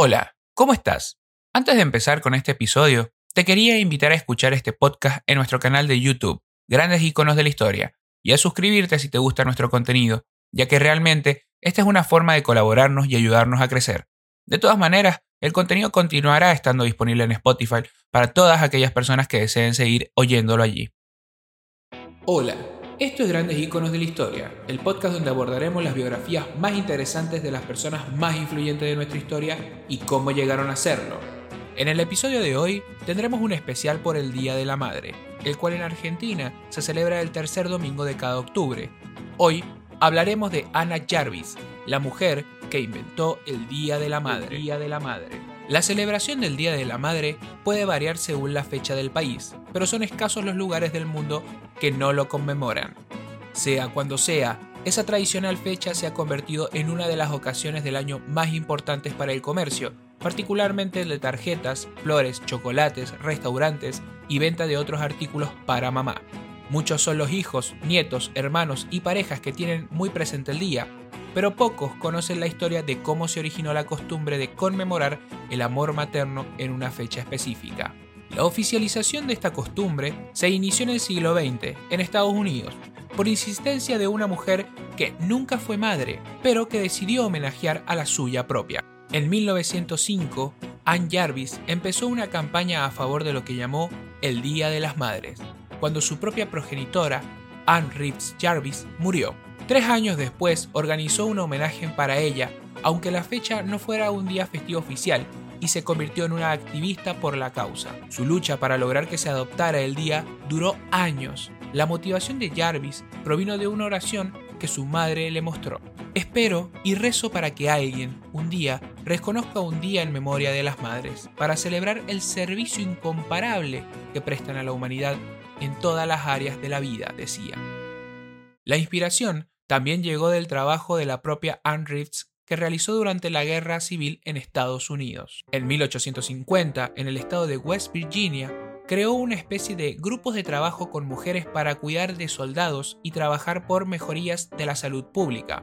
Hola, ¿cómo estás? Antes de empezar con este episodio, te quería invitar a escuchar este podcast en nuestro canal de YouTube, Grandes Iconos de la Historia, y a suscribirte si te gusta nuestro contenido, ya que realmente esta es una forma de colaborarnos y ayudarnos a crecer. De todas maneras, el contenido continuará estando disponible en Spotify para todas aquellas personas que deseen seguir oyéndolo allí. Hola, esto es Grandes Iconos de la Historia, el podcast donde abordaremos las biografías más interesantes de las personas más influyentes de nuestra historia y cómo llegaron a serlo. En el episodio de hoy tendremos un especial por el Día de la Madre, el cual en Argentina se celebra el tercer domingo de cada octubre. Hoy hablaremos de Anna Jarvis, la mujer que inventó el Día de la Madre. Día de la Madre. La celebración del Día de la Madre puede variar según la fecha del país, pero son escasos los lugares del mundo que no lo conmemoran. Sea cuando sea, esa tradicional fecha se ha convertido en una de las ocasiones del año más importantes para el comercio, particularmente de tarjetas, flores, chocolates, restaurantes y venta de otros artículos para mamá. Muchos son los hijos, nietos, hermanos y parejas que tienen muy presente el día, pero pocos conocen la historia de cómo se originó la costumbre de conmemorar el amor materno en una fecha específica. La oficialización de esta costumbre se inició en el siglo XX, en Estados Unidos, por insistencia de una mujer que nunca fue madre, pero que decidió homenajear a la suya propia. En 1905, Anne Jarvis empezó una campaña a favor de lo que llamó el Día de las Madres, cuando su propia progenitora, Anne Reeves Jarvis, murió. Tres años después organizó un homenaje para ella, aunque la fecha no fuera un día festivo oficial, y se convirtió en una activista por la causa. Su lucha para lograr que se adoptara el día duró años. La motivación de Jarvis provino de una oración que su madre le mostró. Espero y rezo para que alguien, un día, reconozca un día en memoria de las madres, para celebrar el servicio incomparable que prestan a la humanidad en todas las áreas de la vida, decía. La inspiración también llegó del trabajo de la propia Anne Reeves que realizó durante la Guerra Civil en Estados Unidos. En 1850, en el estado de West Virginia, creó una especie de grupos de trabajo con mujeres para cuidar de soldados y trabajar por mejorías de la salud pública.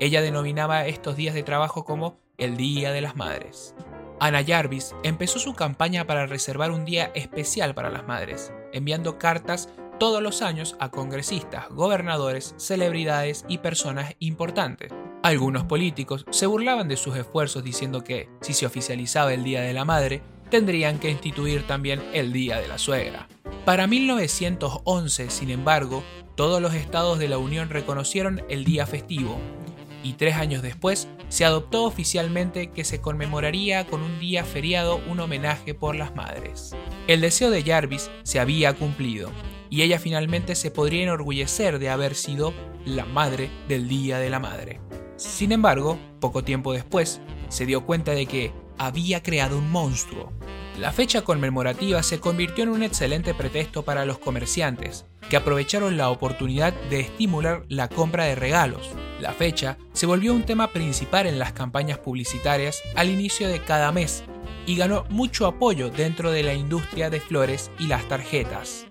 Ella denominaba estos días de trabajo como el Día de las Madres. Anna Jarvis empezó su campaña para reservar un día especial para las madres, enviando cartas todos los años a congresistas, gobernadores, celebridades y personas importantes. Algunos políticos se burlaban de sus esfuerzos diciendo que, si se oficializaba el Día de la Madre, tendrían que instituir también el Día de la Suegra. Para 1911, sin embargo, todos los estados de la Unión reconocieron el día festivo, y tres años después se adoptó oficialmente que se conmemoraría con un día feriado un homenaje por las madres. El deseo de Jarvis se había cumplido, y ella finalmente se podría enorgullecer de haber sido la madre del Día de la Madre. Sin embargo, poco tiempo después, se dio cuenta de que había creado un monstruo. La fecha conmemorativa se convirtió en un excelente pretexto para los comerciantes, que aprovecharon la oportunidad de estimular la compra de regalos. La fecha se volvió un tema principal en las campañas publicitarias al inicio de cada mes y ganó mucho apoyo dentro de la industria de flores y las tarjetas.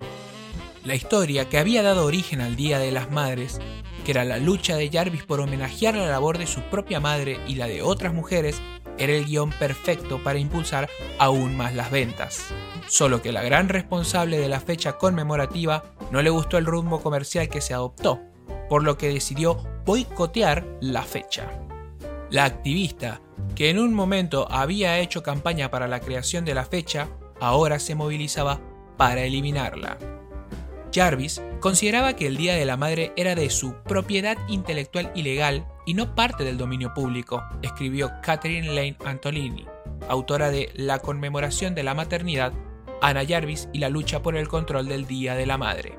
La historia que había dado origen al Día de las Madres, que era la lucha de Jarvis por homenajear la labor de su propia madre y la de otras mujeres, era el guion perfecto para impulsar aún más las ventas. Solo que la gran responsable de la fecha conmemorativa no le gustó el rumbo comercial que se adoptó, por lo que decidió boicotear la fecha. La activista, que en un momento había hecho campaña para la creación de la fecha, ahora se movilizaba para eliminarla. Jarvis consideraba que el Día de la Madre era de su propiedad intelectual ilegal y no parte del dominio público, escribió Catherine Lane Antolini, autora de La conmemoración de la maternidad, Anna Jarvis y la lucha por el control del Día de la Madre.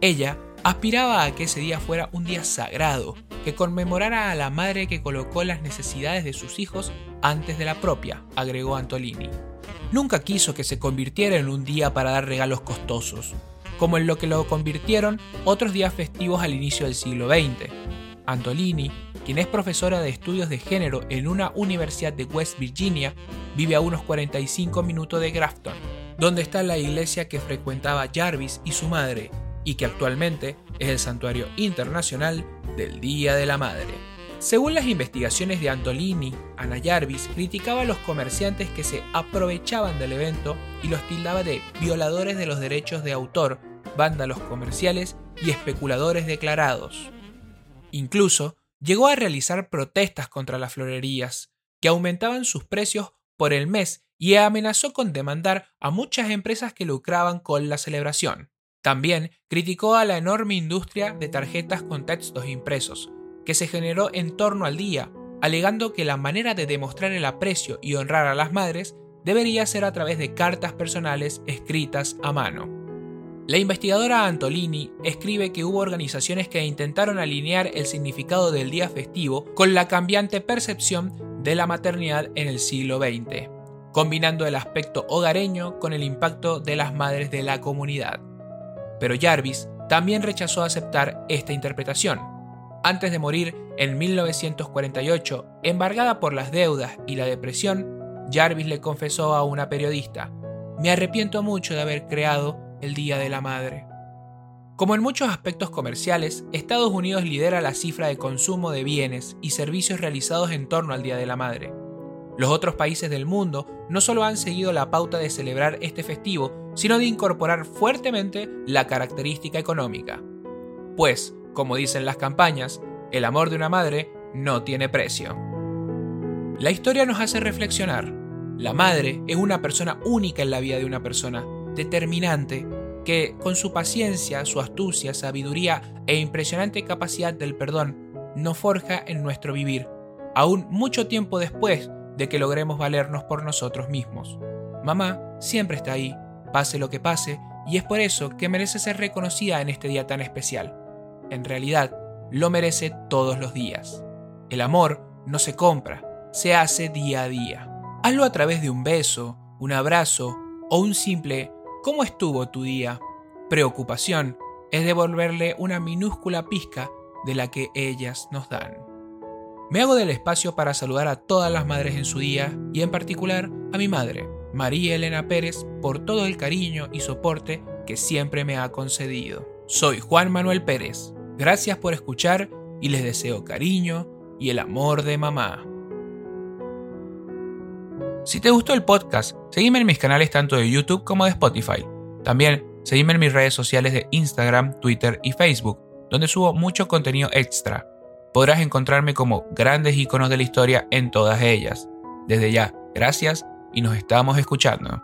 Ella aspiraba a que ese día fuera un día sagrado, que conmemorara a la madre que colocó las necesidades de sus hijos antes de la propia, agregó Antolini. Nunca quiso que se convirtiera en un día para dar regalos costosos, como en lo que lo convirtieron otros días festivos al inicio del siglo XX. Antolini, quien es profesora de estudios de género en una universidad de West Virginia, vive a unos 45 minutos de Grafton, donde está la iglesia que frecuentaba Jarvis y su madre, y que actualmente es el santuario internacional del Día de la Madre. Según las investigaciones de Antolini, Ana Jarvis criticaba a los comerciantes que se aprovechaban del evento y los tildaba de violadores de los derechos de autor, vándalos comerciales y especuladores declarados. Incluso llegó a realizar protestas contra las florerías, que aumentaban sus precios por el mes y amenazó con demandar a muchas empresas que lucraban con la celebración. También criticó a la enorme industria de tarjetas con textos impresos, que se generó en torno al día, alegando que la manera de demostrar el aprecio y honrar a las madres debería ser a través de cartas personales escritas a mano. La investigadora Antolini escribe que hubo organizaciones que intentaron alinear el significado del día festivo con la cambiante percepción de la maternidad en el siglo XX, combinando el aspecto hogareño con el impacto de las madres de la comunidad. Pero Jarvis también rechazó aceptar esta interpretación. Antes de morir en 1948, embargada por las deudas y la depresión, Jarvis le confesó a una periodista, me arrepiento mucho de haber creado el Día de la Madre. Como en muchos aspectos comerciales, Estados Unidos lidera la cifra de consumo de bienes y servicios realizados en torno al Día de la Madre. Los otros países del mundo no solo han seguido la pauta de celebrar este festivo, sino de incorporar fuertemente la característica económica. Pues, como dicen las campañas, el amor de una madre no tiene precio. La historia nos hace reflexionar. La madre es una persona única en la vida de una persona, determinante que, con su paciencia, su astucia, sabiduría e impresionante capacidad del perdón, nos forja en nuestro vivir, aún mucho tiempo después de que logremos valernos por nosotros mismos. Mamá siempre está ahí, pase lo que pase, y es por eso que merece ser reconocida en este día tan especial. En realidad, lo merece todos los días. El amor no se compra, se hace día a día. Hazlo a través de un beso, un abrazo o un simple ¿Cómo estuvo tu día? Preocupación es devolverle una minúscula pizca de la que ellas nos dan. Me hago del espacio para saludar a todas las madres en su día y en particular a mi madre, María Elena Pérez, por todo el cariño y soporte que siempre me ha concedido. Soy Juan Manuel Pérez. Gracias por escuchar y les deseo cariño y el amor de mamá. Si te gustó el podcast, seguime en mis canales tanto de YouTube como de Spotify. También seguime en mis redes sociales de Instagram, Twitter y Facebook, donde subo mucho contenido extra. Podrás encontrarme como grandes iconos de la historia en todas ellas. Desde ya, gracias y nos estamos escuchando.